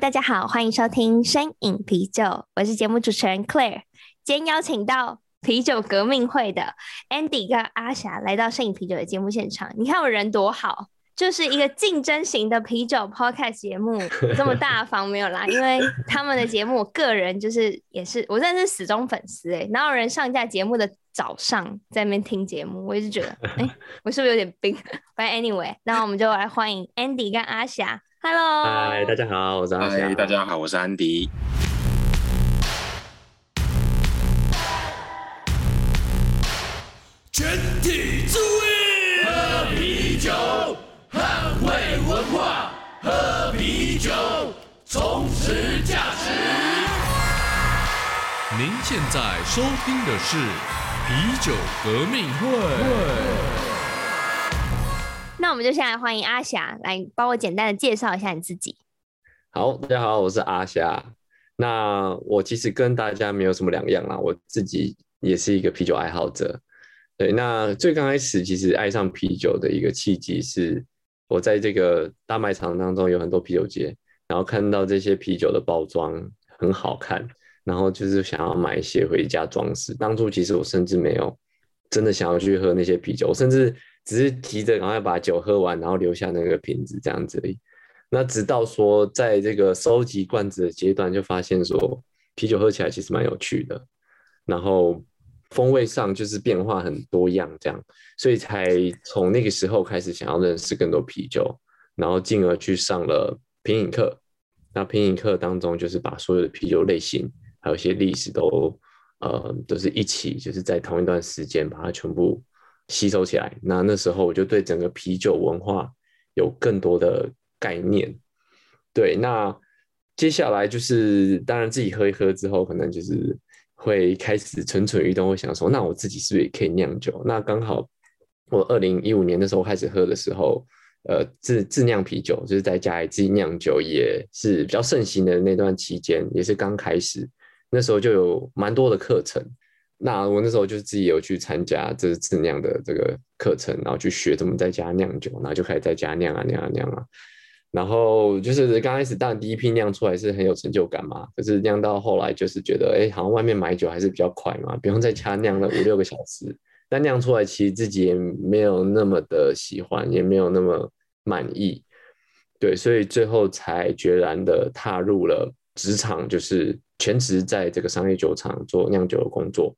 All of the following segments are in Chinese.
大家好，欢迎收听《声饮啤酒》，我是节目主持人 Claire。今天邀请到啤酒革命会的 Andy 跟阿霞来到《声饮啤酒》的节目现场。你看我人多好，就是一个竞争型的啤酒 Podcast 节目，这么大方没有啦？因为他们的节目，我个人就是也是我真的是死忠粉丝哎，哪有人上架节目的早上在那边听节目？我一直觉得，哎、我是不是有点病？反正 Anyway，那我们就来欢迎 Andy 跟阿霞。Hello，嗨，大家好，我是阿霞。大家好，我是安迪。全体注意，喝啤酒，捍卫文化，喝啤酒，充实价值。您现在收听的是啤酒革命会。那我们就先来欢迎阿霞，来帮我简单的介绍一下你自己。好，大家好，我是阿霞。那我其实跟大家没有什么两样啦，我自己也是一个啤酒爱好者。对，那最刚开始其实爱上啤酒的一个契机是，我在这个大卖场当中有很多啤酒节，然后看到这些啤酒的包装很好看，然后就是想要买一些回家装饰。当初其实我甚至没有真的想要去喝那些啤酒，甚至。只是急着，赶快把酒喝完，然后留下那个瓶子这样子而已。那直到说，在这个收集罐子的阶段，就发现说，啤酒喝起来其实蛮有趣的，然后风味上就是变化很多样这样，所以才从那个时候开始想要认识更多啤酒，然后进而去上了品饮课。那品饮课当中，就是把所有的啤酒类型，还有一些历史都，呃，都是一起，就是在同一段时间把它全部。吸收起来，那那时候我就对整个啤酒文化有更多的概念。对，那接下来就是当然自己喝一喝之后，可能就是会开始蠢蠢欲动，会想说，那我自己是不是也可以酿酒？那刚好我二零一五年的时候开始喝的时候，呃，自自酿啤酒，就是在家里自己酿酒，也是比较盛行的那段期间，也是刚开始，那时候就有蛮多的课程。那我那时候就自己有去参加这自酿的这个课程，然后去学怎么在家酿酒，然后就开始在家酿啊酿啊酿啊，然后就是刚开始当然第一批酿出来是很有成就感嘛，可是酿到后来就是觉得，哎，好像外面买酒还是比较快嘛，不用在家酿了五六个小时，但酿出来其实自己也没有那么的喜欢，也没有那么满意，对，所以最后才决然的踏入了职场，就是全职在这个商业酒厂做酿酒的工作。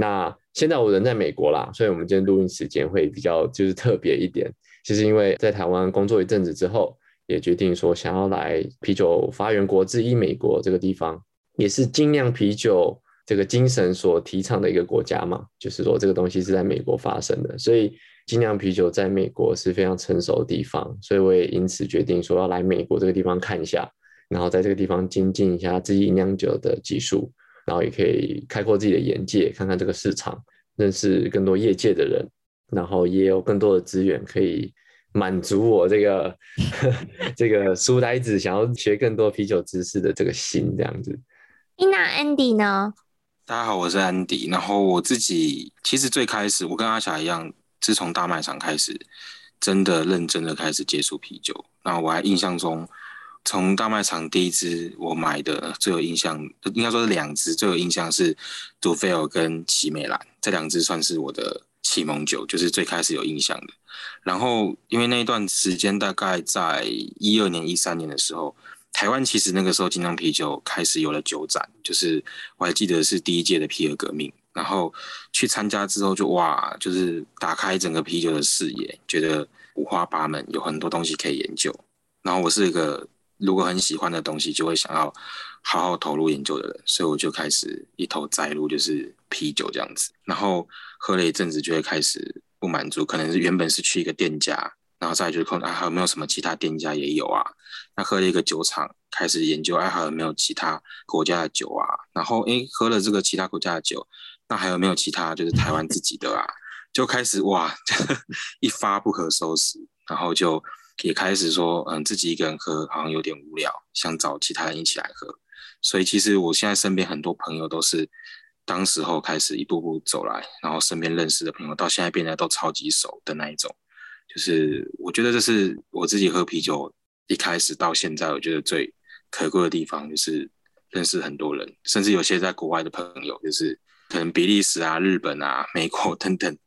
那现在我人在美国啦，所以我们今天录音时间会比较就是特别一点。其实因为在台湾工作一阵子之后，也决定说想要来啤酒发源国之一美国这个地方，也是精酿啤酒这个精神所提倡的一个国家嘛。就是说这个东西是在美国发生的，所以精酿啤酒在美国是非常成熟的地方。所以我也因此决定说要来美国这个地方看一下，然后在这个地方精进一下自己酿酒的技术。然后也可以开阔自己的眼界，看看这个市场，认识更多业界的人，然后也有更多的资源可以满足我这个 这个书呆子想要学更多啤酒知识的这个心，这样子。那 Andy 呢？大家好，我是 Andy。然后我自己其实最开始，我跟阿霞一样，自从大卖场开始，真的认真的开始接触啤酒。那我还印象中。从大卖场第一支我买的最有印象，应该说是两支最有印象是杜菲尔跟奇美兰，这两支算是我的启蒙酒，就是最开始有印象的。然后因为那一段时间大概在一二年、一三年的时候，台湾其实那个时候精酿啤酒开始有了酒展，就是我还记得是第一届的啤酒革命，然后去参加之后就哇，就是打开整个啤酒的视野，觉得五花八门，有很多东西可以研究。然后我是一个。如果很喜欢的东西，就会想要好好投入研究的人，所以我就开始一头栽入，就是啤酒这样子。然后喝了一阵子，就会开始不满足，可能是原本是去一个店家，然后再就是看啊，还有没有什么其他店家也有啊？那喝了一个酒厂，开始研究，哎，还有没有其他国家的酒啊？然后，哎，喝了这个其他国家的酒，那还有没有其他就是台湾自己的啊？就开始哇，一发不可收拾，然后就也开始说，嗯，自己一个人喝好像有点无聊，想找其他人一起来喝。所以其实我现在身边很多朋友都是当时候开始一步步走来，然后身边认识的朋友到现在变得都超级熟的那一种。就是我觉得这是我自己喝啤酒一开始到现在，我觉得最可贵的地方，就是认识很多人，甚至有些在国外的朋友，就是可能比利时啊、日本啊、美国 等等，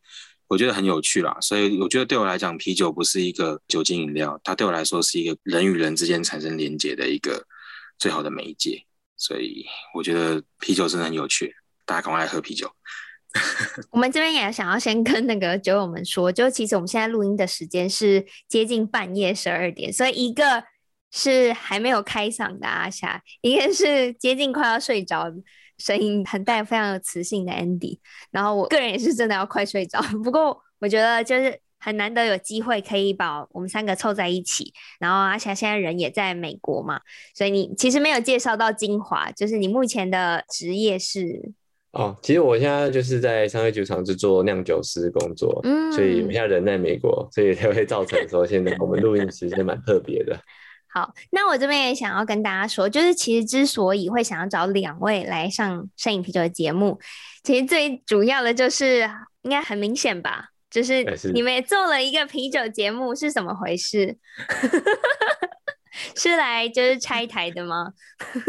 我觉得很有趣啦。所以我觉得对我来讲，啤酒不是一个酒精饮料，它对我来说是一个人与人之间产生连结的一个最好的媒介。所以我觉得啤酒真的很有趣，大家赶快来喝啤酒。我们这边也想要先跟那个酒友们说，就其实我们现在录音的时间是接近半夜十二点，所以一个是还没有开嗓的阿霞，一个是接近快要睡着，声音很带非常有磁性的 Andy，然后我个人也是真的要快睡着，不过我觉得就是很难得有机会可以把我们三个凑在一起，然后阿霞现在人也在美国嘛，所以你其实没有介绍到精华，就是你目前的职业是。哦，其实我现在就是在商业酒厂是做酿酒师工作，嗯，所以我现在人在美国，所以才会造成说现在我们录音时间蛮特别的。好，那我这边也想要跟大家说，就是其实之所以会想要找两位来上摄影啤酒的节目，其实最主要的就是应该很明显吧，就是你们也做了一个啤酒节目，是怎么回事？是来就是拆台的吗？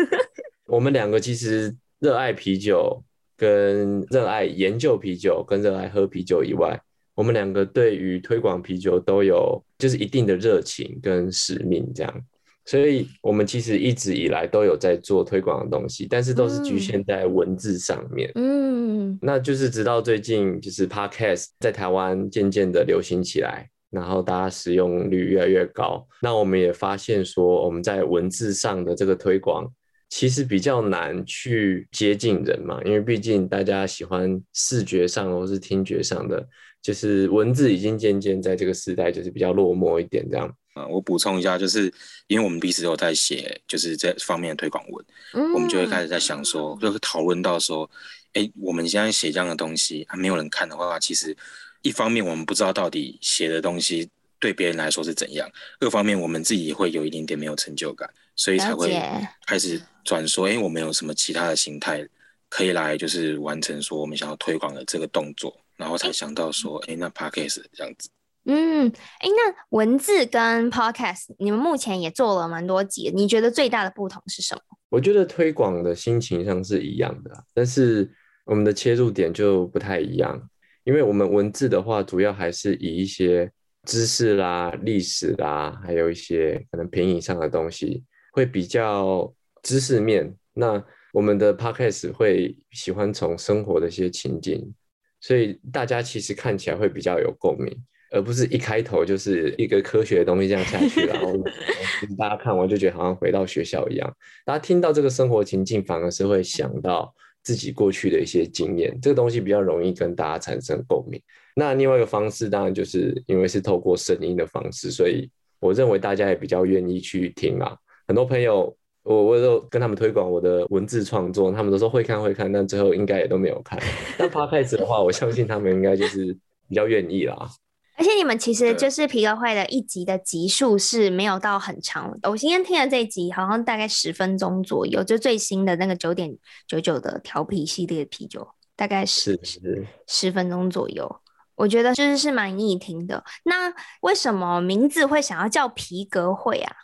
我们两个其实热爱啤酒。跟热爱研究啤酒，跟热爱喝啤酒以外，我们两个对于推广啤酒都有就是一定的热情跟使命，这样，所以我们其实一直以来都有在做推广的东西，但是都是局限在文字上面。嗯，那就是直到最近，就是 Podcast 在台湾渐渐的流行起来，然后大家使用率越来越高，那我们也发现说，我们在文字上的这个推广。其实比较难去接近人嘛，因为毕竟大家喜欢视觉上或是听觉上的，就是文字已经渐渐在这个时代就是比较落寞一点这样。啊，我补充一下，就是因为我们彼此都有在写，就是这方面的推广文，嗯，我们就会开始在想说，就是讨论到说，哎，我们现在写这样的东西，还没有人看的话，其实一方面我们不知道到底写的东西对别人来说是怎样，二方面我们自己也会有一点点没有成就感，所以才会开始。转说，哎，我们有什么其他的形态可以来，就是完成说我们想要推广的这个动作，然后才想到说，哎，那 podcast 这样子。嗯，哎，那文字跟 podcast，你们目前也做了蛮多集，你觉得最大的不同是什么？我觉得推广的心情上是一样的，但是我们的切入点就不太一样，因为我们文字的话，主要还是以一些知识啦、历史啦，还有一些可能品饮上的东西，会比较。知识面，那我们的 podcast 会喜欢从生活的一些情景，所以大家其实看起来会比较有共鸣，而不是一开头就是一个科学的东西这样下去，然后 大家看完就觉得好像回到学校一样。大家听到这个生活情境，反而是会想到自己过去的一些经验，这个东西比较容易跟大家产生共鸣。那另外一个方式，当然就是因为是透过声音的方式，所以我认为大家也比较愿意去听啊。很多朋友。我我都跟他们推广我的文字创作，他们都说会看会看，但最后应该也都没有看。但 Podcast 的话，我相信他们应该就是比较愿意啦。而且你们其实就是皮革会的一集的集数是没有到很长。我今天听了这一集好像大概十分钟左右，就最新的那个九点九九的调皮系列的啤酒，大概是十十分钟左右。我觉得就是是蛮易听的。那为什么名字会想要叫皮革会啊？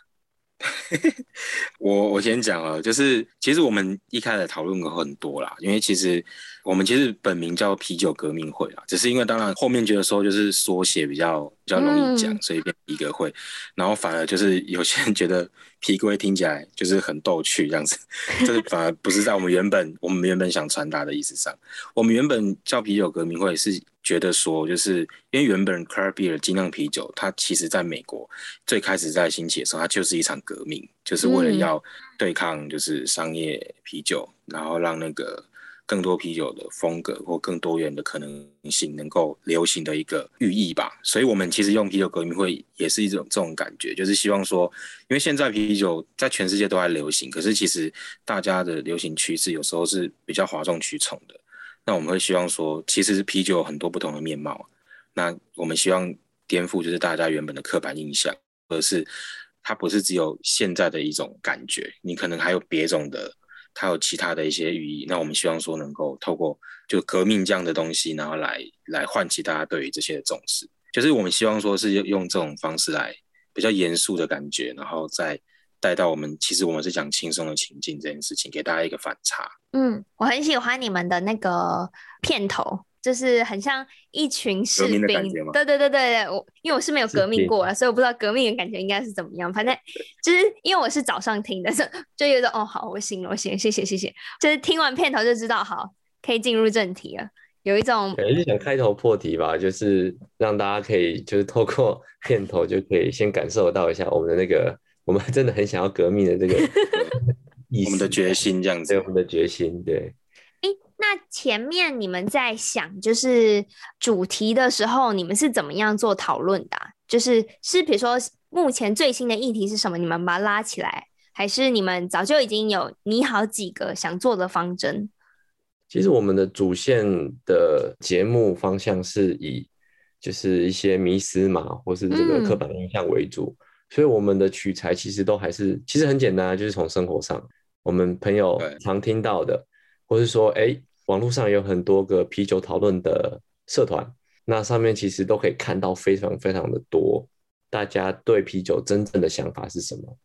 我我先讲啊，就是其实我们一开始讨论过很多啦，因为其实我们其实本名叫啤酒革命会啊，只是因为当然后面觉得说就是缩写比较比较容易讲，嗯、所以变啤革会，然后反而就是有些人觉得啤革听起来就是很逗趣这样子，就是反而不是在我们原本我们原本想传达的意思上，我们原本叫啤酒革命会是。觉得说，就是因为原本 Craft Beer 精酿啤酒，它其实在美国最开始在兴起的时候，它就是一场革命，就是为了要对抗就是商业啤酒，然后让那个更多啤酒的风格或更多元的可能性能够流行的一个寓意吧。所以，我们其实用啤酒革命会也是一种这种感觉，就是希望说，因为现在啤酒在全世界都在流行，可是其实大家的流行趋势有时候是比较哗众取宠的。那我们会希望说，其实啤酒有很多不同的面貌。那我们希望颠覆就是大家原本的刻板印象，而是它不是只有现在的一种感觉，你可能还有别种的。它有其他的一些寓意，那我们希望说能够透过就革命这样的东西，然后来来唤起大家对于这些的重视。就是我们希望说是用这种方式来比较严肃的感觉，然后再带到我们其实我们是讲轻松的情境这件事情，给大家一个反差。嗯，我很喜欢你们的那个片头。就是很像一群士兵，对对对对对，我因为我是没有革命过啊，所以我不知道革命的感觉应该是怎么样。反正 就是因为我是早上听的，就觉得哦好，我醒了，我醒了，谢谢谢谢。就是听完片头就知道，好，可以进入正题了。有一种，可能是想开头破题吧，就是让大家可以就是透过片头就可以先感受到一下我们的那个，我们真的很想要革命的这个，我们的决心这样子，对，我们的决心，对。那前面你们在想就是主题的时候，你们是怎么样做讨论的啊？就是是比如说目前最新的议题是什么，你们把它拉起来，还是你们早就已经有拟好几个想做的方针？其实我们的主线的节目方向是以就是一些迷思嘛，或是这个刻板印象为主，嗯，所以我们的取材其实都还是其实很简单，就是从生活上我们朋友常听到的，或是说哎。欸网络上有很多个啤酒讨论的社团，那上面其实都可以看到非常非常的多，大家对啤酒真正的想法是什么？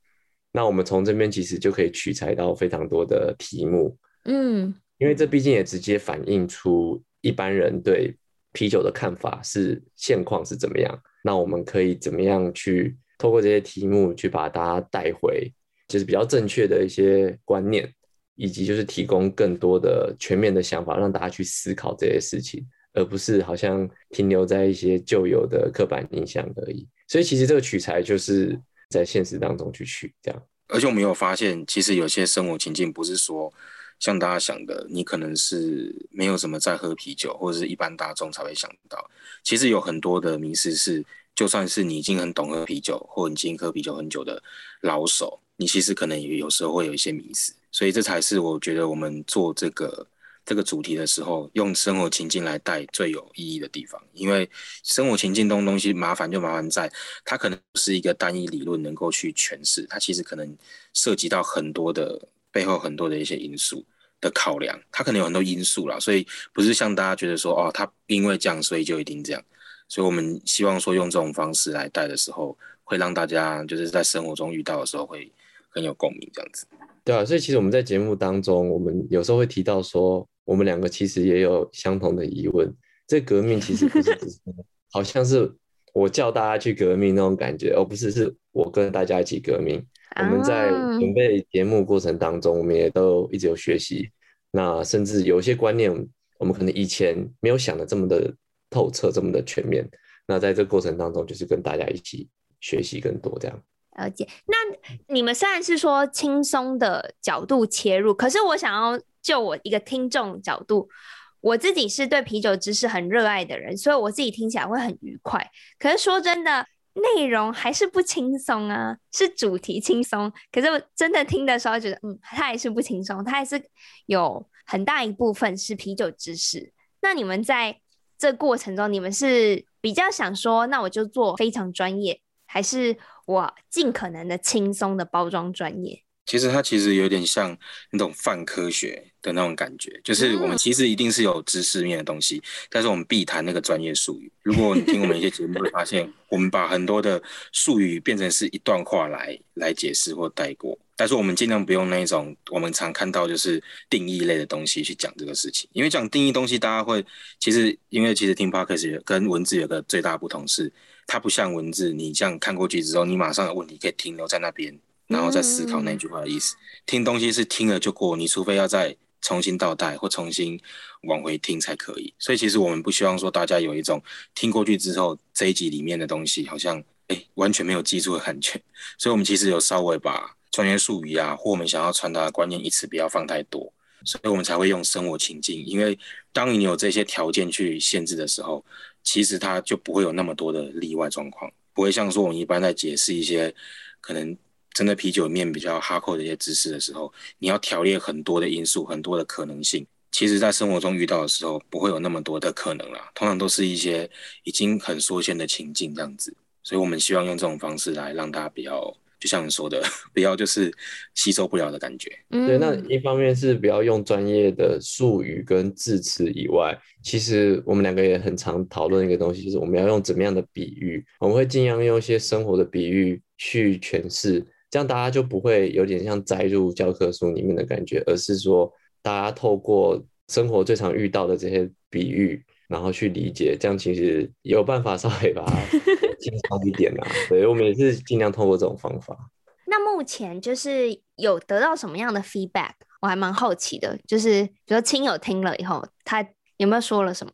那我们从这边其实就可以取材到非常多的题目，嗯，因为这毕竟也直接反映出一般人对啤酒的看法是现况是怎么样。那我们可以怎么样去透过这些题目去把大家带回，就是比较正确的一些观念。以及就是提供更多的全面的想法，让大家去思考这些事情，而不是好像停留在一些旧有的刻板印象而已。所以其实这个取材就是在现实当中去取这样。而且我们有发现，其实有些生活情境不是说像大家想的，你可能是没有什么在喝啤酒，或者是一般大众才会想到。其实有很多的迷思是，就算是你已经很懂喝啤酒，或你已经喝啤酒很久的老手，你其实可能也有时候会有一些迷思。所以这才是我觉得我们做这个这个主题的时候，用生活情境来带最有意义的地方。因为生活情境东东西麻烦就麻烦在，它可能不是一个单一理论能够去诠释，它其实可能涉及到很多的背后很多的一些因素的考量，它可能有很多因素啦，所以不是像大家觉得说哦，它因为这样所以就一定这样。所以我们希望说用这种方式来带的时候，会让大家就是在生活中遇到的时候会很有共鸣，这样子。对啊，所以其实我们在节目当中，我们有时候会提到说，我们两个其实也有相同的疑问。这革命其实不是只是好像是我叫大家去革命那种感觉，而不是是我跟大家一起革命。我们在准备节目过程当中，我们也都一直有学习。那甚至有些观念，我们可能以前没有想的这么的透彻，这么的全面。那在这个过程当中，就是跟大家一起学习更多这样。了解，那你们虽然是说轻松的角度切入，可是我想要就我一个听众角度，我自己是对啤酒知识很热爱的人，所以我自己听起来会很愉快。可是说真的，内容还是不轻松啊，是主题轻松，可是我真的听的时候觉得，嗯，它还是不轻松，它还是有很大一部分是啤酒知识。那你们在这过程中，你们是比较想说，那我就做非常专业，还是？我尽可能的轻松的包装专业，其实它其实有点像那种泛科学的那种感觉，就是我们其实一定是有知识面的东西，但是我们避谈那个专业术语。如果你听我们一些节目，会发现 我们把很多的术语变成是一段话来来解释或带过，但是我们尽量不用那种我们常看到就是定义类的东西去讲这个事情，因为讲定义东西，大家会其实因为其实听 Podcast 跟文字有个最大不同是。它不像文字，你这样看过去之后，你马上有问题可以停留在那边，然后再思考那句话的意思。嗯、听东西是听了就过，你除非要再重新倒带或重新往回听才可以。所以其实我们不希望说大家有一种听过去之后这一集里面的东西好像哎完全没有记住的感觉。所以我们其实有稍微把专业术语啊或我们想要传达的观念一次不要放太多，所以我们才会用生活情境。因为当你有这些条件去限制的时候，其实它就不会有那么多的例外状况，不会像说我们一般在解释一些可能真的啤酒里面比较哈扣的一些知识的时候，你要调列很多的因素，很多的可能性。其实，在生活中遇到的时候，不会有那么多的可能啦，通常都是一些已经很缩限的情境这样子。所以我们希望用这种方式来让大家比较。就像你说的，不要就是吸收不了的感觉。嗯，对。那一方面是不要用专业的术语跟字词以外，其实我们两个也很常讨论一个东西，就是我们要用怎么样的比喻。我们会尽量用一些生活的比喻去诠释，这样大家就不会有点像摘入教科书里面的感觉，而是说大家透过生活最常遇到的这些比喻，然后去理解，这样其实有办法稍微把它。轻松一点啊，对，我们也是尽量透过这种方法。那目前就是有得到什么样的 feedback？我还蛮好奇的，就是比如说亲友听了以后，他有没有说了什么？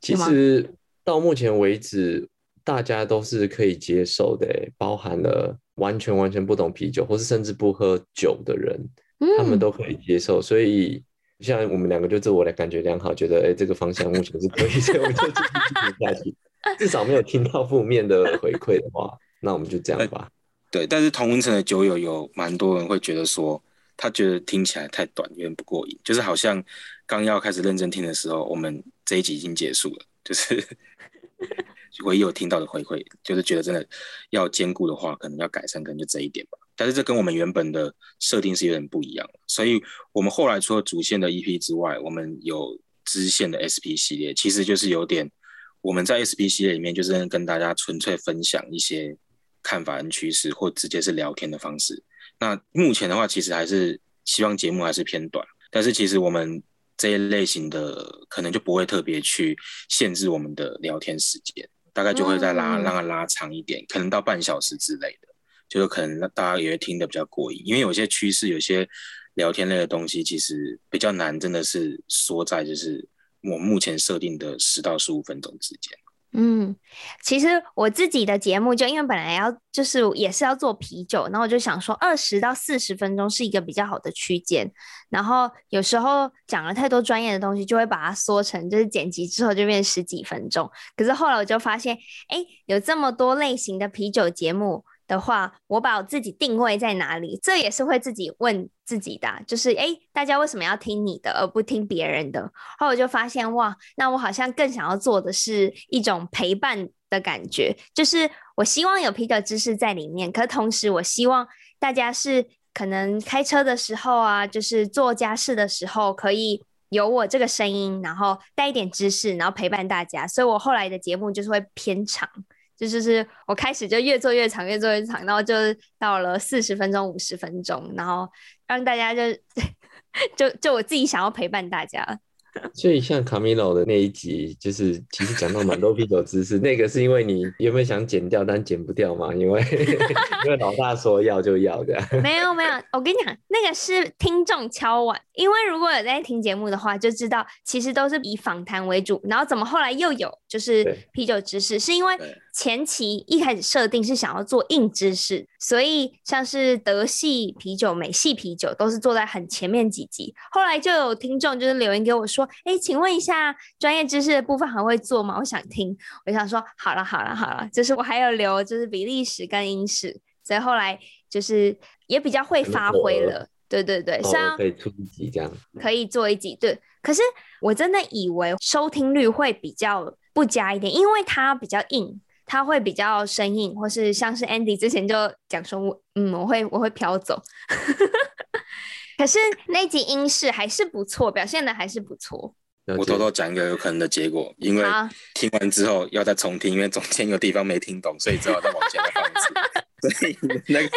其实到目前为止，大家都是可以接受的，包含了完全完全不懂啤酒，或是甚至不喝酒的人，嗯、他们都可以接受。所以像我们两个就自我的感觉良好，觉得哎，这个方向目前是可以，所以我们就继续下去。至少没有听到负面的回馈的话，那我们就这样吧。对，但是同温层的酒友有蛮多人会觉得说，他觉得听起来太短，有点不过瘾。就是好像刚要开始认真听的时候，我们这一集已经结束了。就是唯一有听到的回馈，就是觉得真的要兼顾的话，可能要改善，可能就这一点吧。但是这跟我们原本的设定是有点不一样。所以我们后来除了主线的 EP 之外，我们有支线的 SP 系列，其实就是有点。我们在 SP 系列里面，就是跟大家纯粹分享一些看法跟趋势，或直接是聊天的方式。那目前的话，其实还是希望节目还是偏短，但是其实我们这一类型的可能就不会特别去限制我们的聊天时间，大概就会再拉让它拉长一点，可能到半小时之类的，就是可能大家也会听得比较过瘾。因为有些趋势，有些聊天类的东西，其实比较难，真的是缩在就是。我目前设定的十到十五分钟之间。嗯，其实我自己的节目就因为本来要就是也是要做啤酒，然后我就想说二十到四十分钟是一个比较好的区间。然后有时候讲了太多专业的东西，就会把它缩成就是剪辑之后就变十几分钟。可是后来我就发现，哎，有这么多类型的啤酒节目。的话，我把我自己定位在哪里，这也是会自己问自己的，就是哎，大家为什么要听你的而不听别人的？后我就发现，哇，那我好像更想要做的是一种陪伴的感觉，就是我希望有啤酒知识在里面，可同时我希望大家是可能开车的时候啊，就是做家事的时候，可以有我这个声音，然后带一点知识，然后陪伴大家。所以我后来的节目就是会偏长。就就是我开始就越做越长，越做越长，然后就到了四十分钟、五十分钟，然后让大家就 就就我自己想要陪伴大家。所以像卡米罗的那一集，就是其实讲到蛮多 啤酒知识，那个是因为你有没有想剪掉，但剪不掉嘛？因为因为老大说要就要的。没有没有，我跟你讲，那个是听众敲碗，因为如果有在听节目的话，就知道其实都是以访谈为主，然后怎么后来又有就是啤酒知识，是因为。前期一开始设定是想要做硬知识，所以像是德系啤酒、美系啤酒都是坐在很前面几集。后来就有听众就是留言给我说：“哎、欸，请问一下专业知识的部分还会做吗？我想听。”我想说：“好了，好了，好了。”就是我还有留就是比利时跟英式，所以后来就是也比较会发挥了。对对对，像可以出一集这样，可以做一集。对，可是我真的以为收听率会比较不佳一点，因为它比较硬。他会比较生硬，或是像是 Andy 之前就讲说我，嗯，我会我会飘走。可是那集英式还是不错，表现的还是不错。我偷偷讲一个有可能的结果，因为听完之后要再重听，因为中间有地方没听懂，所以只好再往前放一次。所以那个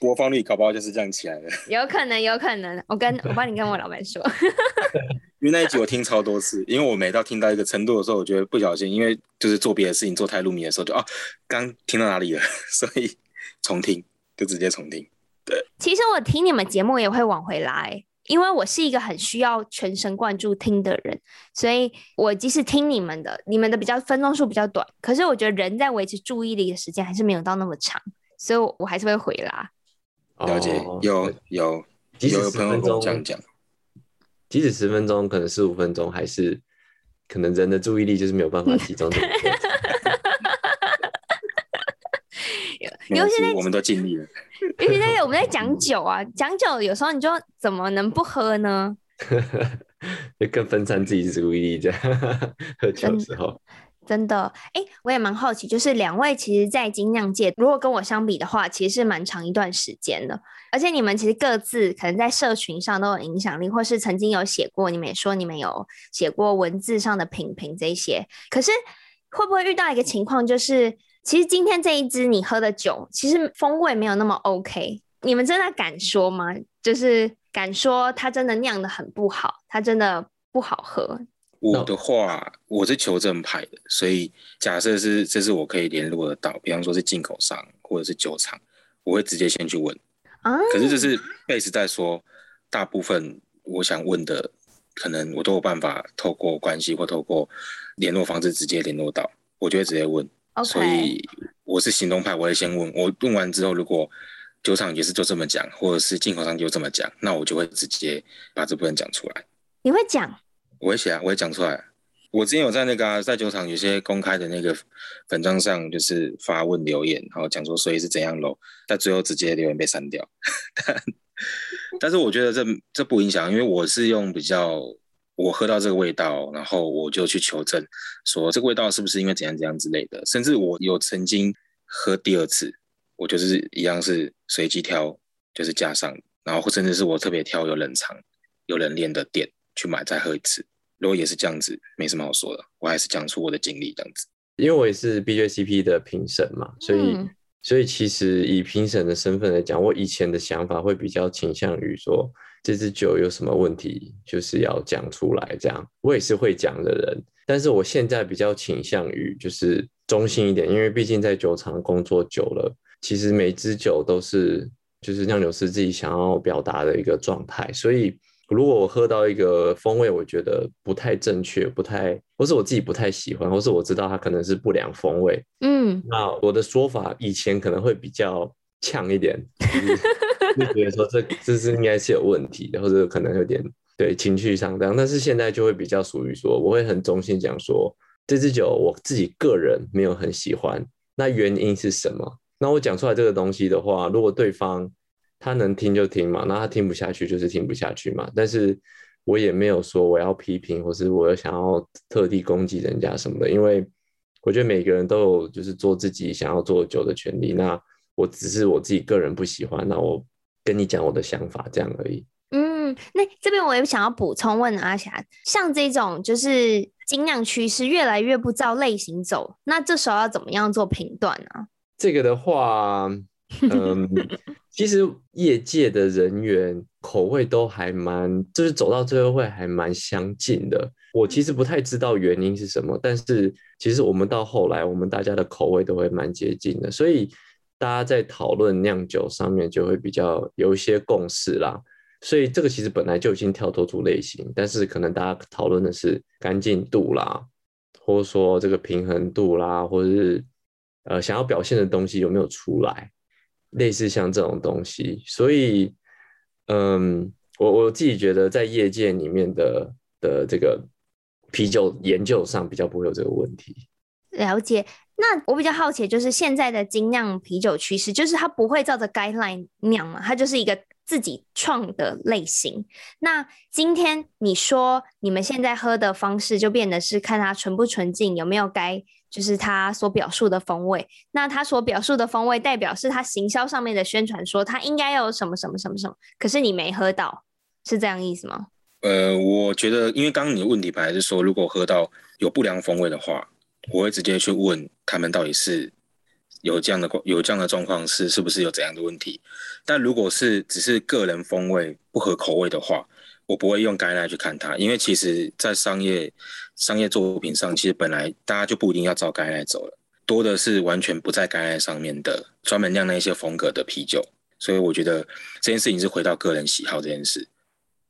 播放率搞不好就是这样起来的。有可能，有可能。我跟我帮你跟我老板说。因为那一集我听超多次，因为我每到听到一个程度的时候，我觉得不小心，因为就是做别的事情做太入迷的时候就，就哦，刚听到哪里了，所以重听就直接重听。对，其实我听你们节目也会往回拉，因为我是一个很需要全神贯注听的人，所以我即使听你们的，你们的比较分钟数比较短，可是我觉得人在维持注意力的时间还是没有到那么长，所以我还是会回拉。了解，有有有有朋友跟我这样讲。即使十分钟，可能四五分钟，还是可能人的注意力就是没有办法集中。尤其在我们都尽力了。尤其在我们在讲酒啊，讲酒有时候你就怎么能不喝呢？就更分散自己注意力，这样喝酒的时候。真的，哎、欸，我也蛮好奇，就是两位其实，在精酿界，如果跟我相比的话，其实是蛮长一段时间的。而且你们其实各自可能在社群上都有影响力，或是曾经有写过，你们也说你们有写过文字上的品评这些。可是会不会遇到一个情况，就是其实今天这一支你喝的酒，其实风味没有那么 OK，你们真的敢说吗？就是敢说它真的酿的很不好，它真的不好喝？我的话，我是求证派的，所以假设是这是我可以联络得到，比方说是进口商或者是酒厂，我会直接先去问。啊，可是这是 base 在说，大部分我想问的，可能我都有办法透过关系或透过联络方式直接联络到，我就会直接问。所以我是行动派，我会先问。我问完之后，如果酒厂也是就这么讲，或者是进口商就这么讲，那我就会直接把这部分讲出来。你会讲？我会写啊，我会讲出来。我之前有在那个、啊、在酒厂有些公开的那个粉章上，就是发问留言，然后讲说所以是怎样喽。但最后直接留言被删掉。但 但是我觉得这这不影响，因为我是用比较我喝到这个味道，然后我就去求证说这个味道是不是因为怎样怎样之类的。甚至我有曾经喝第二次，我就是一样是随机挑，就是加上，然后甚至是我特别挑有冷藏、有冷链的店。去买再喝一次，如果也是这样子，没什么好说的。我还是讲出我的经历这样子。因为我也是 BJCP 的评审嘛，所以、嗯、所以其实以评审的身份来讲，我以前的想法会比较倾向于说这支酒有什么问题，就是要讲出来这样。我也是会讲的人，但是我现在比较倾向于就是中性一点，因为毕竟在酒厂工作久了，其实每支酒都是就是酿酒师自己想要表达的一个状态，所以。如果我喝到一个风味，我觉得不太正确，不太，或是我自己不太喜欢，或是我知道它可能是不良风味，嗯，那我的说法以前可能会比较呛一点，就就觉得说这这是应该是有问题的，或者可能有点对情绪上这样，但是现在就会比较属于说，我会很中性讲说，这支酒我自己个人没有很喜欢，那原因是什么？那我讲出来这个东西的话，如果对方。他能听就听嘛，那他听不下去就是听不下去嘛。但是我也没有说我要批评，或是我想要特地攻击人家什么的，因为我觉得每个人都有就是做自己想要做酒的权利。那我只是我自己个人不喜欢，那我跟你讲我的想法这样而已。嗯，那这边我也想要补充问阿霞，像这种就是精酿趋势越来越不照类型走，那这时候要怎么样做评断呢？这个的话，嗯。其实业界的人员口味都还蛮，就是走到最后会还蛮相近的。我其实不太知道原因是什么，但是其实我们到后来，我们大家的口味都会蛮接近的，所以大家在讨论酿酒上面就会比较有一些共识啦。所以这个其实本来就已经跳脱出类型，但是可能大家讨论的是干净度啦，或者说这个平衡度啦，或者是呃想要表现的东西有没有出来。类似像这种东西，所以，嗯，我我自己觉得在业界里面的的这个啤酒研究上比较不会有这个问题。了解。那我比较好奇，就是现在的精酿啤酒趋势，就是它不会照着 guideline 酿嘛，它就是一个自己创的类型。那今天你说你们现在喝的方式，就变得是看它纯不纯净，有没有该。就是他所表述的风味，那他所表述的风味代表是他行销上面的宣传，说他应该要有什么什么什么什么，可是你没喝到，是这样意思吗？呃，我觉得，因为刚刚你的问题本来是说，如果喝到有不良风味的话，我会直接去问他们到底是有这样的有这样的状况是是不是有怎样的问题，但如果是只是个人风味不合口味的话。我不会用概念去看它，因为其实，在商业商业作品上，其实本来大家就不一定要照概念走了，多的是完全不在概念上面的，专门酿那些风格的啤酒。所以我觉得这件事情是回到个人喜好这件事。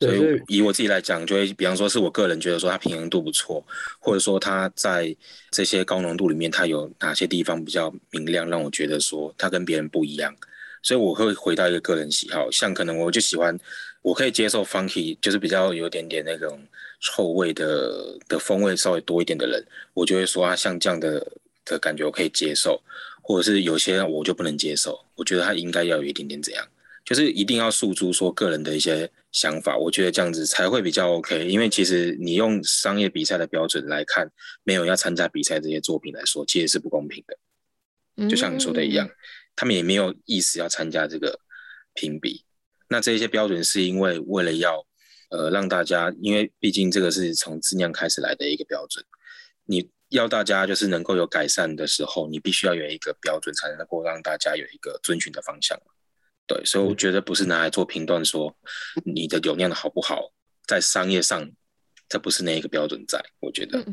所以以我自己来讲，就会比方说是我个人觉得说它平衡度不错，或者说它在这些高浓度里面，它有哪些地方比较明亮，让我觉得说它跟别人不一样。所以我会回到一个个人喜好，像可能我就喜欢，我可以接受 funky，就是比较有点点那种臭味的的风味稍微多一点的人，我就会说啊，像这样的的感觉我可以接受，或者是有些我就不能接受，我觉得他应该要有一点点怎样，就是一定要诉诸说个人的一些想法，我觉得这样子才会比较 OK，因为其实你用商业比赛的标准来看，没有要参加比赛这些作品来说，其实是不公平的，就像你说的一样。嗯他们也没有意思要参加这个评比，那这些标准是因为为了要呃让大家，因为毕竟这个是从质量开始来的一个标准，你要大家就是能够有改善的时候，你必须要有一个标准，才能够让大家有一个遵循的方向。对，所以我觉得不是拿来做评断，说你的酒量的好不好，在商业上这不是那一个标准在，我觉得。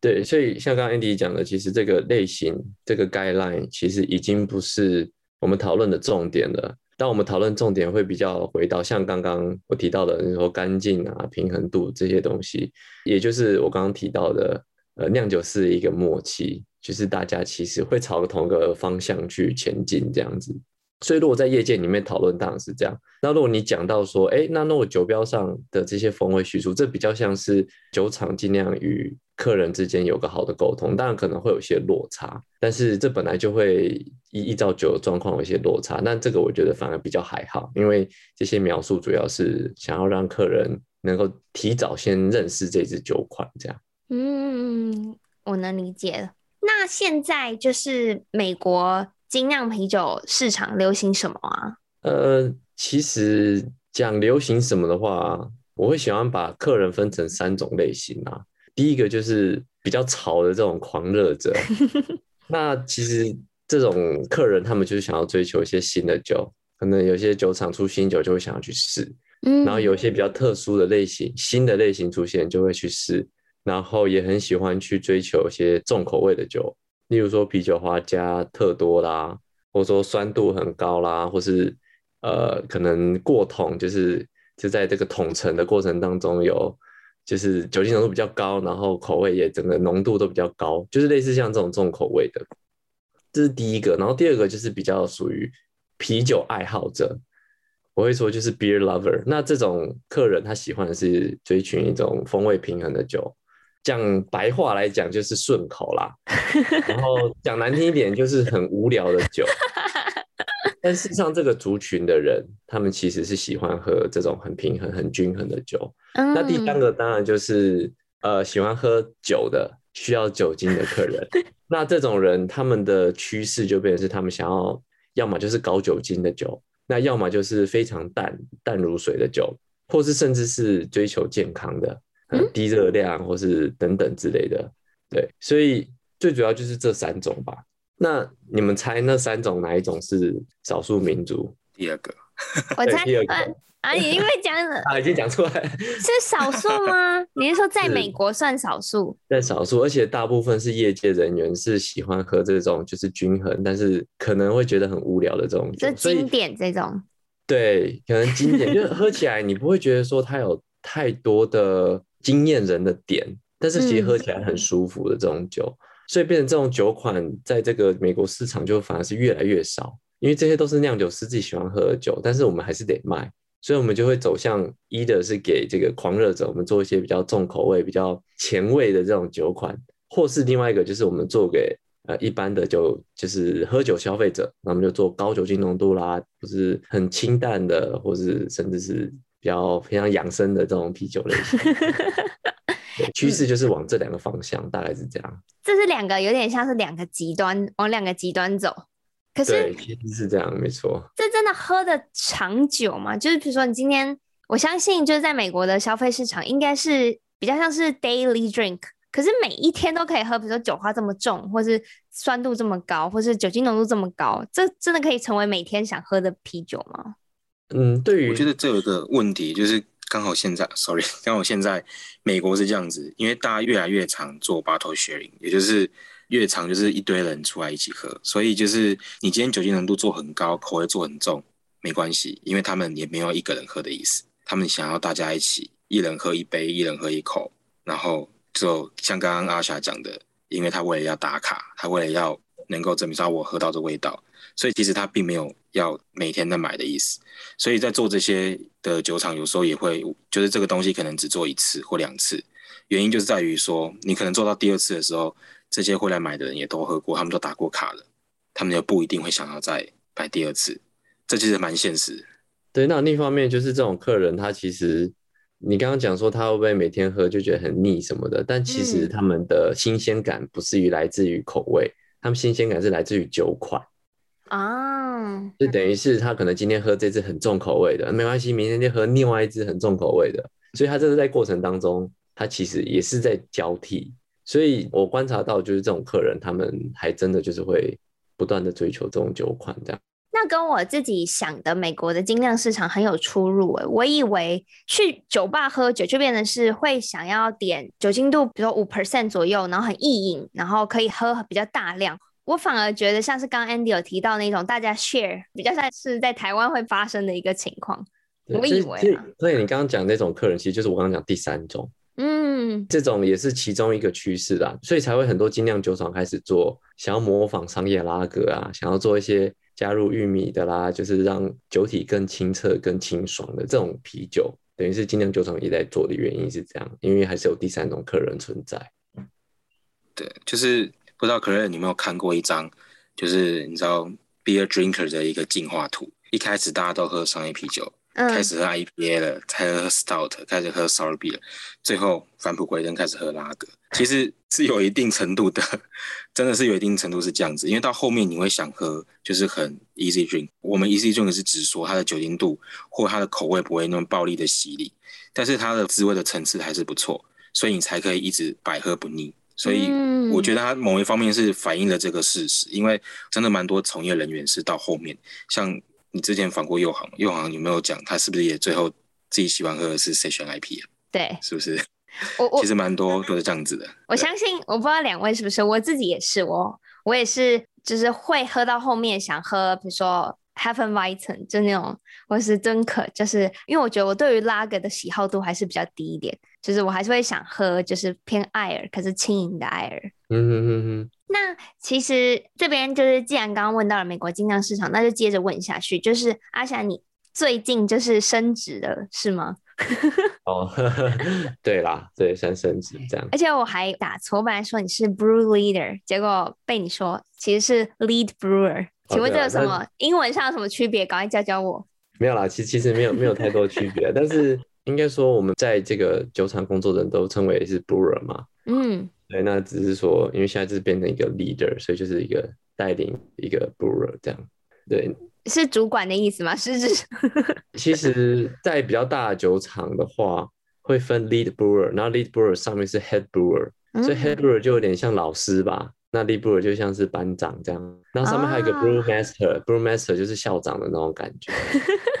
对，所以像刚刚 Andy 讲的，其实这个类型这个 guideline 其实已经不是我们讨论的重点了。当我们讨论重点会比较回到像刚刚我提到的，你说干净啊、平衡度这些东西，也就是我刚刚提到的，呃，酿酒师一个默契，就是大家其实会朝同一个方向去前进这样子。所以，如果在业界里面讨论，当然是这样。那如果你讲到说，哎，那那我酒标上的这些风味叙述，这比较像是酒厂尽量与客人之间有个好的沟通，当然可能会有些落差，但是这本来就会依依照酒的状况有一些落差。那这个我觉得反而比较还好，因为这些描述主要是想要让客人能够提早先认识这支酒款，这样。嗯，我能理解了。那现在就是美国。精酿啤酒市场流行什么啊？呃，其实讲流行什么的话，我会喜欢把客人分成三种类型啊。第一个就是比较潮的这种狂热者，那其实这种客人他们就是想要追求一些新的酒，可能有些酒厂出新酒就会想要去试，嗯，然后有一些比较特殊的类型，新的类型出现就会去试，然后也很喜欢去追求一些重口味的酒。例如说啤酒花加特多啦，或者说酸度很高啦，或是呃可能过桶，就是就在这个桶陈的过程当中有，就是酒精浓度比较高，然后口味也整个浓度都比较高，就是类似像这种重口味的，这是第一个。然后第二个就是比较属于啤酒爱好者，我会说就是 beer lover。那这种客人他喜欢的是追寻一种风味平衡的酒。讲白话来讲就是顺口啦，然后讲难听一点就是很无聊的酒。但事实上，这个族群的人，他们其实是喜欢喝这种很平衡、很均衡的酒。那第三个当然就是呃喜欢喝酒的、需要酒精的客人。那这种人，他们的趋势就变成是他们想要，要么就是高酒精的酒，那要么就是非常淡、淡如水的酒，或是甚至是追求健康的。很低热量，或是等等之类的，对，所以最主要就是这三种吧。那你们猜那三种哪一种是少数民族？第二个，我猜第二个啊，你因为讲了 啊，已经讲出来是少数吗？你是说在美国算少数？在少数，而且大部分是业界人员是喜欢喝这种就是均衡，但是可能会觉得很无聊的这种酒，就经典这种。对，可能经典，就是喝起来你不会觉得说它有太多的。惊艳人的点，但是其实喝起来很舒服的这种酒，嗯、所以变成这种酒款在这个美国市场就反而是越来越少，因为这些都是酿酒师自己喜欢喝的酒，但是我们还是得卖，所以我们就会走向一的是给这个狂热者，我们做一些比较重口味、比较前卫的这种酒款，或是另外一个就是我们做给呃一般的酒，就是喝酒消费者，那我们就做高酒精浓度啦，或是很清淡的，或是甚至是。比较非常养生的这种啤酒类型，趋势就是往这两个方向，大概是这样。这是两个有点像是两个极端，往两个极端走。可是对，其实是这样，没错。这真的喝的长久吗？就是比如说，你今天，我相信就是在美国的消费市场，应该是比较像是 daily drink。可是每一天都可以喝，比如说酒花这么重，或是酸度这么高，或是酒精浓度这么高，这真的可以成为每天想喝的啤酒吗？嗯，对于我觉得这有一个问题，就是刚好现在，sorry，刚好现在美国是这样子，因为大家越来越常做 bottle sharing，也就是越常就是一堆人出来一起喝，所以就是你今天酒精浓度做很高，口味做很重，没关系，因为他们也没有一个人喝的意思，他们想要大家一起，一人喝一杯，一人喝一口，然后就像刚刚阿霞讲的，因为他为了要打卡，他为了要能够证明说我喝到这味道。所以其实他并没有要每天的买的意思。所以在做这些的酒厂，有时候也会就是这个东西可能只做一次或两次，原因就是在于说，你可能做到第二次的时候，这些会来买的人也都喝过，他们都打过卡了，他们就不一定会想要再买第二次。这其实蛮现实。对，那另一方面就是这种客人，他其实。你刚刚讲说他会不会每天喝就觉得很腻什么的，但其实他们的新鲜感不是于来自于口味，嗯、他们新鲜感是来自于酒款啊，就等于是他可能今天喝这支很重口味的，没关系，明天就喝另外一支很重口味的，所以他这是在过程当中，他其实也是在交替，所以我观察到就是这种客人，他们还真的就是会不断的追求这种酒款这样。那跟我自己想的美国的精酿市场很有出入诶，我以为去酒吧喝酒就变成是会想要点酒精度，比如说五 percent 左右，然后很易饮，然后可以喝比较大量。我反而觉得像是刚刚 Andy 有提到那种大家 share，比较像是在台湾会发生的一个情况。我以为啊，所以你刚刚讲那种客人，其实就是我刚刚讲第三种，嗯，这种也是其中一个趋势啦，所以才会很多精酿酒厂开始做，想要模仿商业拉格啊，想要做一些。加入玉米的啦，就是让酒体更清澈、更清爽的这种啤酒，等于是精酿酒厂也在做的原因是这样，因为还是有第三种客人存在。对，就是不知道可乐你有没有看过一张，就是你知道 beer drinker 的一个进化图，一开始大家都喝商业啤酒。开始喝 IPA 了，开始喝 Stout，开始喝 Sour Beer，最后返璞归真开始喝拉格。其实是有一定程度的，真的是有一定程度是这样子。因为到后面你会想喝，就是很 easy drink。我们 easy drink 是只说它的酒精度或它的口味不会那么暴力的洗礼，但是它的滋味的层次还是不错，所以你才可以一直百喝不腻。所以我觉得它某一方面是反映了这个事实，因为真的蛮多从业人员是到后面像。你之前访过右航，右航有没有讲他是不是也最后自己喜欢喝的是 Session IP 啊？对，是不是？我我其实蛮多都是这样子的。我相信，我不知道两位是不是，我自己也是，我我也是，就是会喝到后面想喝，比如说 Hefeweizen 就那种，或是真可，就是因为我觉得我对于拉格的喜好度还是比较低一点，就是我还是会想喝，就是偏艾尔，可是轻盈的艾尔。嗯哼哼哼。那其实这边就是，既然刚刚问到了美国精酿市场，那就接着问下去，就是阿霞，你最近就是升职了，是吗？哦，对啦，对，算升职这样。而且我还打错，我本来说你是 brew leader，结果被你说其实是 lead brewer。请问这有什么英文上有什么区别？赶快教教我。没有啦，其实其实没有没有太多区别，但是应该说我们在这个酒厂工作的人都称为是 brewer 嘛。嗯。对，那只是说，因为现在就是变成一个 leader，所以就是一个带领一个 brewer 这样。对，是主管的意思吗？是是。其实，在比较大的酒厂的话，会分 lead brewer，然后 lead brewer 上面是 head brewer，所以 head brewer 就有点像老师吧。那 lead brewer 就像是班长这样。然后上面还有一个 brew master，brew master 就是校长的那种感觉。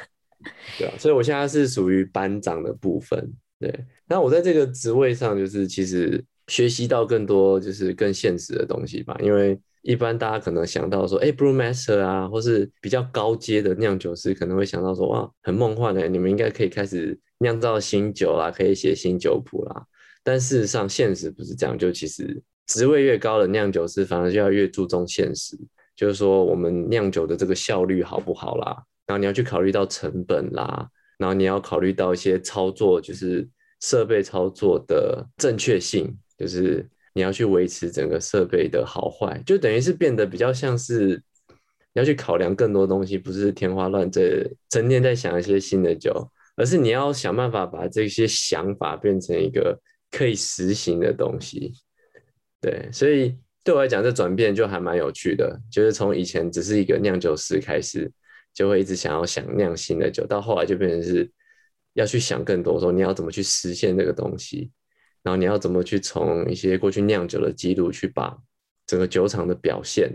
对啊，所以我现在是属于班长的部分。对，那我在这个职位上，就是其实。学习到更多就是更现实的东西吧，因为一般大家可能想到说，哎，Brewmaster 啊，或是比较高阶的酿酒师，可能会想到说，哇，很梦幻的，你们应该可以开始酿造新酒啦，可以写新酒谱啦。但事实上，现实不是这样，就其实职位越高的酿酒师，反而就要越注重现实，就是说我们酿酒的这个效率好不好啦，然后你要去考虑到成本啦，然后你要考虑到一些操作，就是设备操作的正确性。就是你要去维持整个设备的好坏，就等于是变得比较像是你要去考量更多东西，不是天花乱坠，成天在想一些新的酒，而是你要想办法把这些想法变成一个可以实行的东西。对，所以对我来讲，这转变就还蛮有趣的，就是从以前只是一个酿酒师开始，就会一直想要想酿新的酒，到后来就变成是要去想更多，说你要怎么去实现这个东西。然后你要怎么去从一些过去酿酒的记录，去把整个酒厂的表现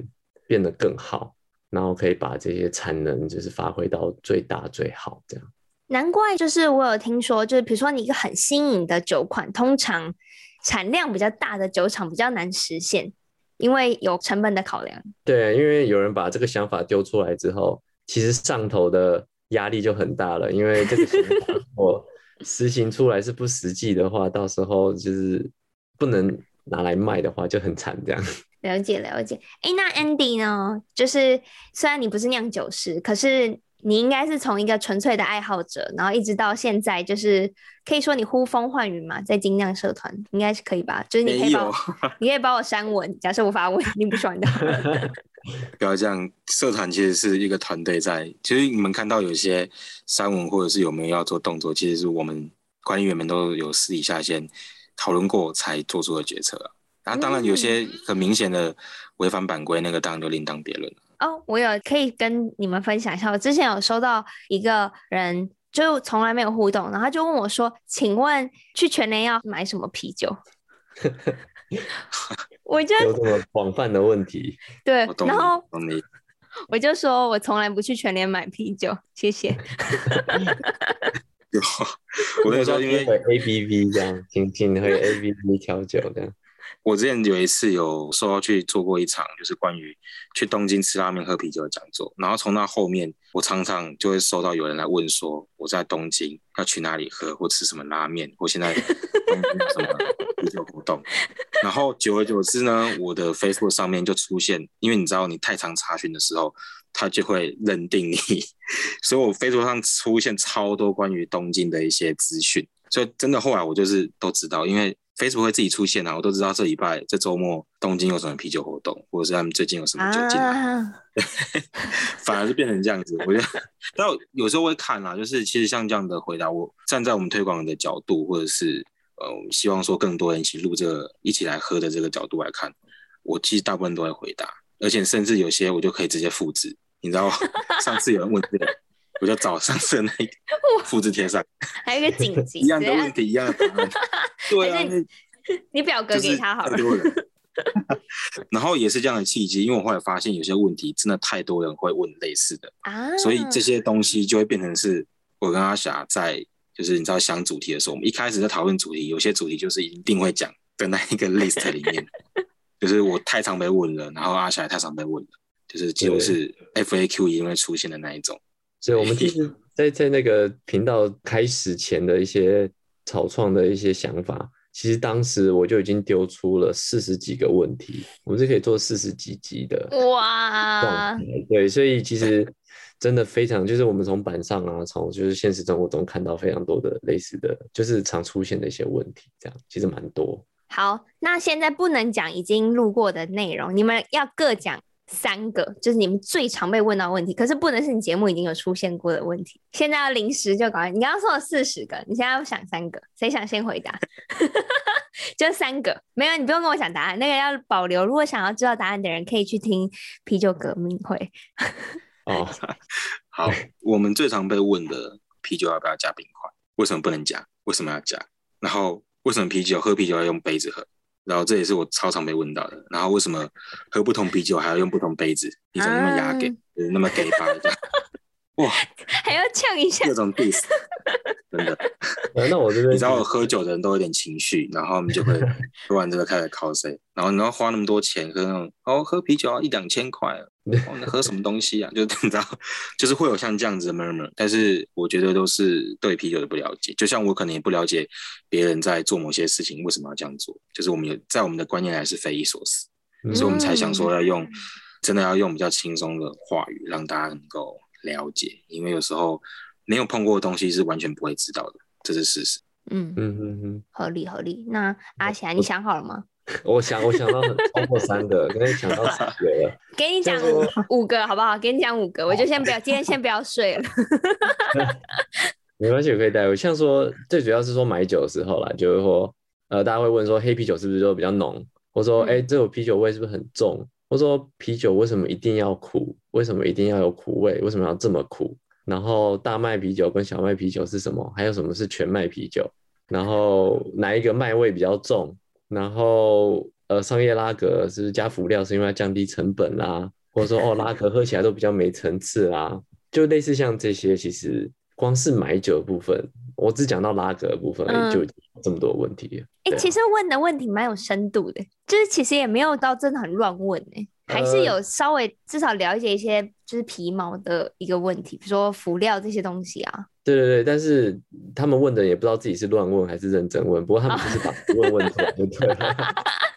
变得更好，然后可以把这些产能就是发挥到最大最好，这样。难怪就是我有听说，就是比如说你一个很新颖的酒款，通常产量比较大的酒厂比较难实现，因为有成本的考量。对，因为有人把这个想法丢出来之后，其实上头的压力就很大了，因为这个想法 我。实行出来是不实际的话，到时候就是不能拿来卖的话就很惨这样。了 解了解。哎，那 Andy 呢？就是虽然你不是酿酒师，可是你应该是从一个纯粹的爱好者，然后一直到现在，就是可以说你呼风唤雨嘛，在精酿社团应该是可以吧？就是你可以帮我，你可以把我删文，假设我发文你不喜欢的。不要这样，社团其实是一个团队在。其实你们看到有些三文或者是有没有要做动作，其实是我们管理员们都有私底下先讨论过才做出的决策。然后当然有些很明显的违反版规，那个当然就另当别论了。哦，我有可以跟你们分享一下，我之前有收到一个人就从来没有互动，然后他就问我说：“请问去全联要买什么啤酒？” 我就有这么广泛的问题，对，然后 我就说我从来不去全联买啤酒，谢谢。我那时候，因为 A P P 这样，请请喝 A B V 调酒这样。我之前有一次有受邀去做过一场，就是关于去东京吃拉面喝啤酒的讲座，然后从那后面，我常常就会收到有人来问说，我在东京要去哪里喝或吃什么拉面，或现在东京什么啤酒活动，然后久而久之呢，我的 Facebook 上面就出现，因为你知道你太常查询的时候，他就会认定你，所以我 Facebook 上出现超多关于东京的一些资讯，所以真的后来我就是都知道，因为。Facebook 会自己出现啊，我都知道这礼拜、这周末东京有什么啤酒活动，或者是他们最近有什么酒进来，啊、反而是变成这样子。我觉得，但有时候会看啦，就是其实像这样的回答，我站在我们推广的角度，或者是呃，希望说更多人一起录这个、一起来喝的这个角度来看，我其实大部分都会回答，而且甚至有些我就可以直接复制。你知道，上次有人问这个。我就找上次那一个复制贴上，还有一个紧急 一样的问题，一样的答案。对啊，你，你表格给他好了。然后也是这样的契机，因为我后来发现有些问题真的太多人会问类似的啊，所以这些东西就会变成是我跟阿霞在就是你知道想主题的时候，我们一开始在讨论主题，有些主题就是一定会讲的那一个 list 里面，就是我太常被问了，然后阿霞也太常被问了，就是几乎是 FAQ 一定会出现的那一种。所以，我们其实，在在那个频道开始前的一些草创的一些想法，其实当时我就已经丢出了四十几个问题，我们是可以做四十几集的。哇！对，所以其实真的非常，就是我们从板上啊，从就是现实生活中看到非常多的类似的，就是常出现的一些问题，这样其实蛮多。好，那现在不能讲已经录过的内容，你们要各讲。三个就是你们最常被问到的问题，可是不能是你节目已经有出现过的问题。现在要临时就搞，你刚刚说了四十个，你现在要想三个，谁想先回答？就三个，没有，你不用跟我讲答案，那个要保留。如果想要知道答案的人，可以去听啤酒革命会。哦，好，我们最常被问的啤酒要不要加冰块？为什么不能加？为什么要加？然后为什么啤酒喝啤酒要用杯子喝？然后这也是我超常被问到的。然后为什么喝不同啤酒还要用不同杯子？你怎么那么雅给，就是那么给吧？哇，还要呛一下，各种 diss，真的。那我这边，你知道我喝酒的人都有点情绪，然后我们就会喝完这个开始 cos，然后你要花那么多钱喝那种哦，喝啤酒要一两千块，哦，那喝什么东西啊？就 你知道，就是会有像这样子的 murmur，但是我觉得都是对啤酒的不了解。就像我可能也不了解别人在做某些事情为什么要这样做，就是我们有在我们的观念来是匪夷所思，嗯，所以我们才想说要用真的要用比较轻松的话语让大家能够。了解，因为有时候没有碰过的东西是完全不会知道的，这是事实。嗯嗯嗯嗯，合理合理。那阿霞，你想好了吗？我想，我想到超过三个，刚才想到几个了。给你讲五五个好不好？给你讲五个，我就先不要，今天先不要睡了。没关系，我可以带回。像说，最主要是说买酒的时候啦，就是说，呃，大家会问说，黑啤酒是不是就比较浓？或说，哎、嗯，这种啤酒味是不是很重？或说啤酒为什么一定要苦？为什么一定要有苦味？为什么要这么苦？然后大麦啤酒跟小麦啤酒是什么？还有什么是全麦啤酒？然后哪一个麦味比较重？然后呃，商业拉格是不是加辅料是因为要降低成本啦？或者说哦，拉格喝起来都比较没层次啦？就类似像这些，其实光是买酒的部分，我只讲到拉格的部分而已，就这么多问题。哎、欸，其实问的问题蛮有深度的，就是其实也没有到真的很乱问哎、欸，还是有稍微至少了解一些就是皮毛的一个问题，比如说辅料这些东西啊。对对对，但是他们问的也不知道自己是乱问还是认真问，不过他们就是把问问出来就对了。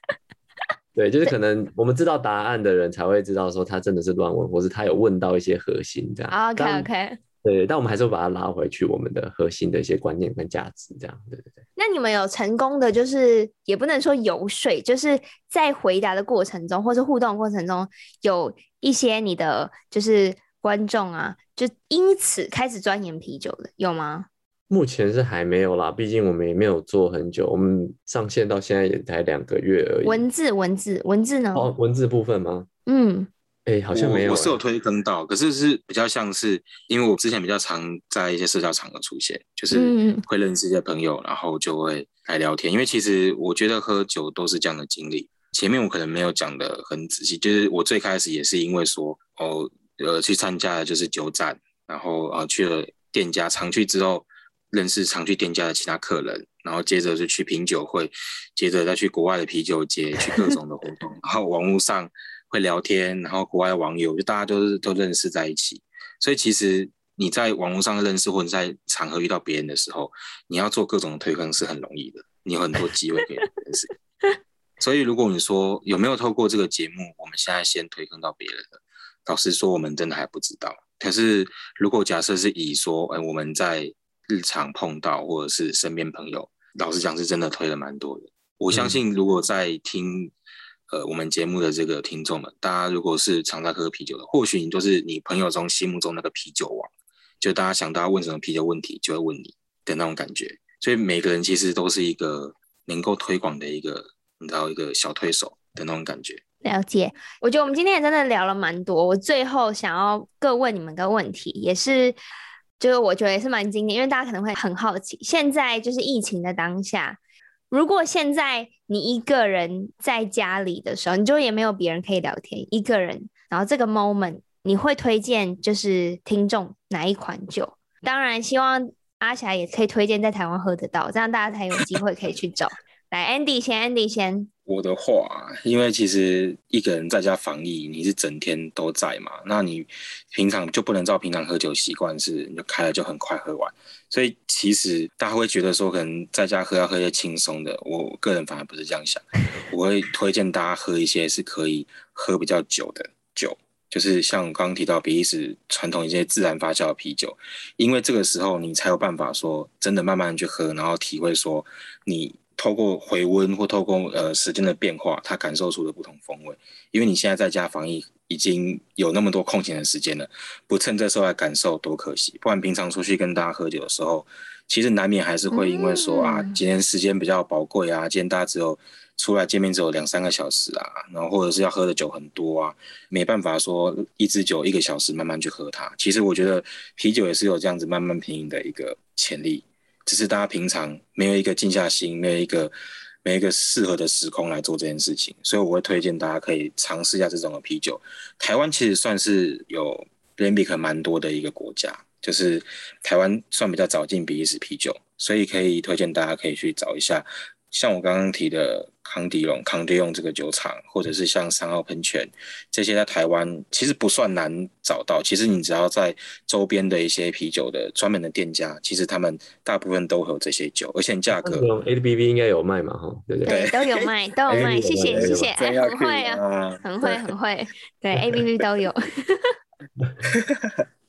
对，就是可能我们知道答案的人才会知道说他真的是乱问，或是他有问到一些核心这样。OK OK。对，但我们还是会把它拉回去，我们的核心的一些观念跟价值这样。对对对。那你们有成功的，就是也不能说游说，就是在回答的过程中，或是互动的过程中，有一些你的就是观众啊，就因此开始钻研啤酒的，有吗？目前是还没有啦，毕竟我们也没有做很久，我们上线到现在也才两个月而已。文字，文字，文字呢？哦，文字部分吗？嗯，哎、欸，好像没有、欸我。我是有推更到，可是是比较像是，因为我之前比较常在一些社交场合出现，就是会认识一些朋友，然后就会来聊天。因为其实我觉得喝酒都是这样的经历。前面我可能没有讲的很仔细，就是我最开始也是因为说，哦，呃，去参加的就是酒展，然后啊、呃、去了店家，常去之后。认识常去店家的其他客人，然后接着就去品酒会，接着再去国外的啤酒节，去各种的活动，然后网络上会聊天，然后国外的网友就大家都是都认识在一起。所以其实你在网络上认识或者在场合遇到别人的时候，你要做各种的推坑是很容易的，你有很多机会可以认识。所以如果你说有没有透过这个节目，我们现在先推坑到别人的，老实说我们真的还不知道。可是如果假设是以说，哎，我们在日常碰到或者是身边朋友，老实讲是真的推了蛮多的。我相信如果在听、嗯、呃我们节目的这个听众们，大家如果是常在喝啤酒的，或许你就是你朋友中心目中那个啤酒王，就大家想到要问什么啤酒问题，就会问你的那种感觉。所以每个人其实都是一个能够推广的一个，你知道一个小推手的那种感觉。了解，我觉得我们今天也真的聊了蛮多。我最后想要各问你们个问题，也是。就是我觉得也是蛮经典，因为大家可能会很好奇，现在就是疫情的当下，如果现在你一个人在家里的时候，你就也没有别人可以聊天，一个人，然后这个 moment 你会推荐就是听众哪一款酒？当然，希望阿霞也可以推荐在台湾喝得到，这样大家才有机会可以去找。来，Andy 先，Andy 先。我的话，因为其实一个人在家防疫，你是整天都在嘛，那你平常就不能照平常喝酒习惯，是你就开了就很快喝完。所以其实大家会觉得说，可能在家喝要喝一些轻松的。我个人反而不是这样想，我会推荐大家喝一些是可以喝比较久的酒，就是像刚刚提到比利时传统一些自然发酵的啤酒，因为这个时候你才有办法说真的慢慢去喝，然后体会说你。透过回温或透过呃时间的变化，他感受出了不同风味。因为你现在在家防疫，已经有那么多空闲的时间了，不趁这时候来感受多可惜。不然平常出去跟大家喝酒的时候，其实难免还是会因为说啊，今天时间比较宝贵啊，今天大家只有出来见面只有两三个小时啊，然后或者是要喝的酒很多啊，没办法说一支酒一个小时慢慢去喝它。其实我觉得啤酒也是有这样子慢慢品饮的一个潜力。只是大家平常没有一个静下心，没有一个没有一个适合的时空来做这件事情，所以我会推荐大家可以尝试一下这种的啤酒。台湾其实算是有 Lambic 蛮多的一个国家，就是台湾算比较早进比利时啤酒，所以可以推荐大家可以去找一下。像我刚刚提的康迪龙、康迪用这个酒厂，或者是像三号喷泉这些，在台湾其实不算难找到。其实你只要在周边的一些啤酒的专门的店家，其实他们大部分都会有这些酒，而且价格。A B B 应该有卖嘛？哈，对不对？对，都有卖，都有卖。谢谢，谢谢。哎，很会啊，很会，很会。对，A B B 都有。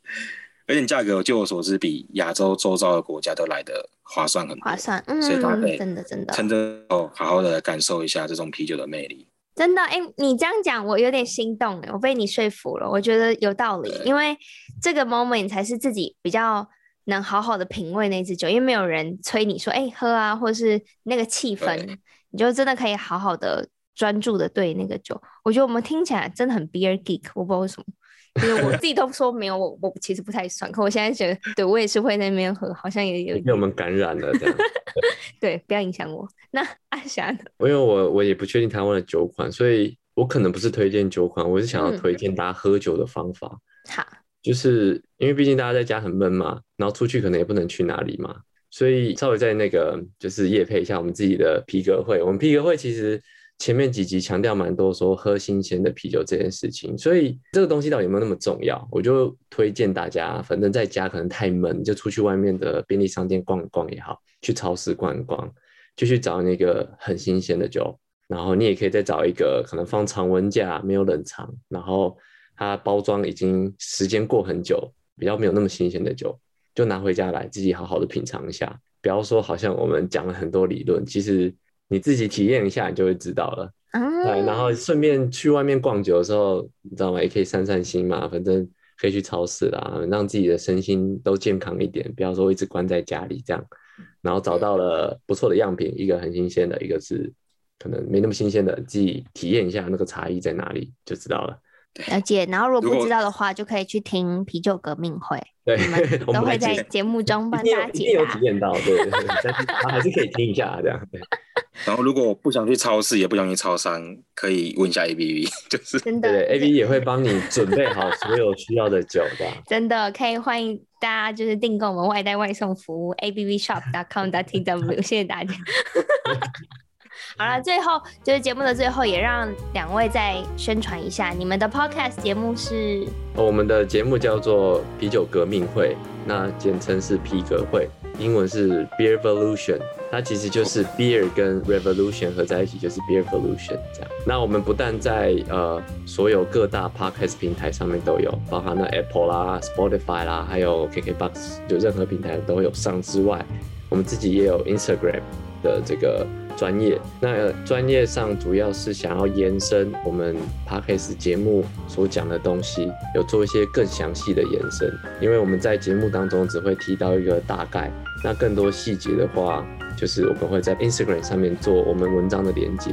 而且价格，据我所知，比亚洲周遭的国家都来的划算很多。划算，嗯，所以大家可以真的真的趁着哦，好好的感受一下这种啤酒的魅力。真的，哎、欸，你这样讲，我有点心动，我被你说服了，我觉得有道理。因为这个 moment 才是自己比较能好好的品味那支酒，因为没有人催你说，哎、欸，喝啊，或者是那个气氛，你就真的可以好好的专注的对那个酒。我觉得我们听起来真的很 beer geek，我不知道为什么。因为我 自己都说没有，我我其实不太算，可我现在觉得，对我也是会在那边喝，好像也有被我们感染了这样。对，不要影响我。那 阿霞呢？因为我我也不确定台湾的酒款，所以我可能不是推荐酒款，我是想要推荐大家喝酒的方法。好、嗯，就是因为毕竟大家在家很闷嘛，然后出去可能也不能去哪里嘛，所以稍微在那个就是夜配一下我们自己的皮革会。我们皮革会其实。前面几集强调蛮多说喝新鲜的啤酒这件事情，所以这个东西到底有没有那么重要？我就推荐大家，反正在家可能太闷，就出去外面的便利商店逛一逛也好，去超市逛一逛，就去找那个很新鲜的酒，然后你也可以再找一个可能放常温架、没有冷藏，然后它包装已经时间过很久，比较没有那么新鲜的酒，就拿回家来自己好好的品尝一下。不要说好像我们讲了很多理论，其实你自己体验一下，你就会知道了。啊，对，然后顺便去外面逛久的时候，你知道吗？也可以散散心嘛，反正可以去超市啦，让自己的身心都健康一点，不要说一直关在家里这样。然后找到了不错的样品，一个很新鲜的，一个是可能没那么新鲜的，自己体验一下那个差异在哪里就知道了。了解。然后如果不知道的话，就可以去听啤酒革命会，对，我们都会在节目中帮大家解答。有体验到，对，对，对，但是还是可以听一下这样。对。然后如果不想去超市，也不想去超商，可以问一下 ABV，就是真的，对，ABV 也会帮你准备好所有需要的酒的。真的可以欢迎大家就是订购我们外带外送服务 abvshop.com.tw，谢谢大家。好了，最后就是节目的最后，也让两位再宣传一下你们的 podcast 节目是。我们的节目叫做啤酒革命会，那简称是啤革会，英文是 Beer Revolution 它其实就是 beer 跟 revolution 合在一起就是 Beer Evolution 这样。那我们不但在呃所有各大 podcast 平台上面都有，包含了 Apple 啦、Spotify 啦，还有 KKBox，就任何平台都有上之外，我们自己也有 Instagram 的这个。专业，那专业上主要是想要延伸我们 Podcast 节目所讲的东西，有做一些更详细的延伸。因为我们在节目当中只会提到一个大概，那更多细节的话，就是我们会在 Instagram 上面做我们文章的连接，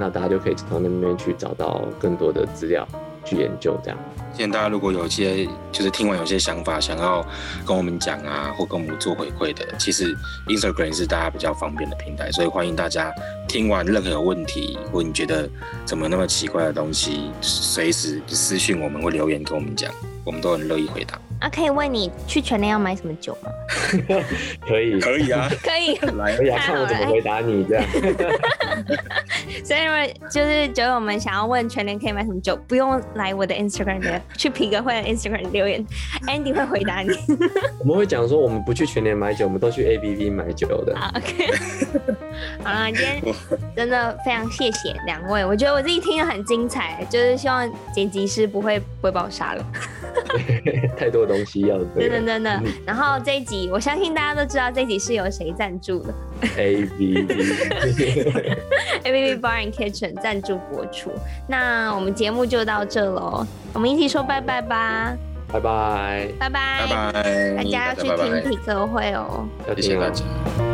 那大家就可以从那边去找到更多的资料。去研究这样。现在大家如果有些就是听完有些想法，想要跟我们讲啊，或跟我们做回馈的，其实 Instagram 是大家比较方便的平台，所以欢迎大家听完任何问题，或你觉得怎么那么奇怪的东西，随时私讯我们或留言跟我们讲，我们都很乐意回答。啊，可以问你去全联要买什么酒吗？可以，可以啊，可以。来，可以看我怎么回答你这样。所以，就是酒友们想要问全联可以买什么酒，不用来我的 Instagram 的，去皮革会的 Instagram 留言，Andy 会回答你。我们会讲说，我们不去全联买酒，我们都去 ABV 买酒的。好，OK。好了，今天真的非常谢谢两位，我觉得我自己听得很精彩，就是希望剪辑师不会不会把我杀了。太多东西要对，真的真的。嗯、然后这一集，我相信大家都知道这一集是由谁赞助的？A B B A B B Bar and Kitchen 赞助播出。那我们节目就到这喽，我们一起说拜拜吧！拜拜，拜拜，拜拜，大家要去听体歌会哦，谢谢大家。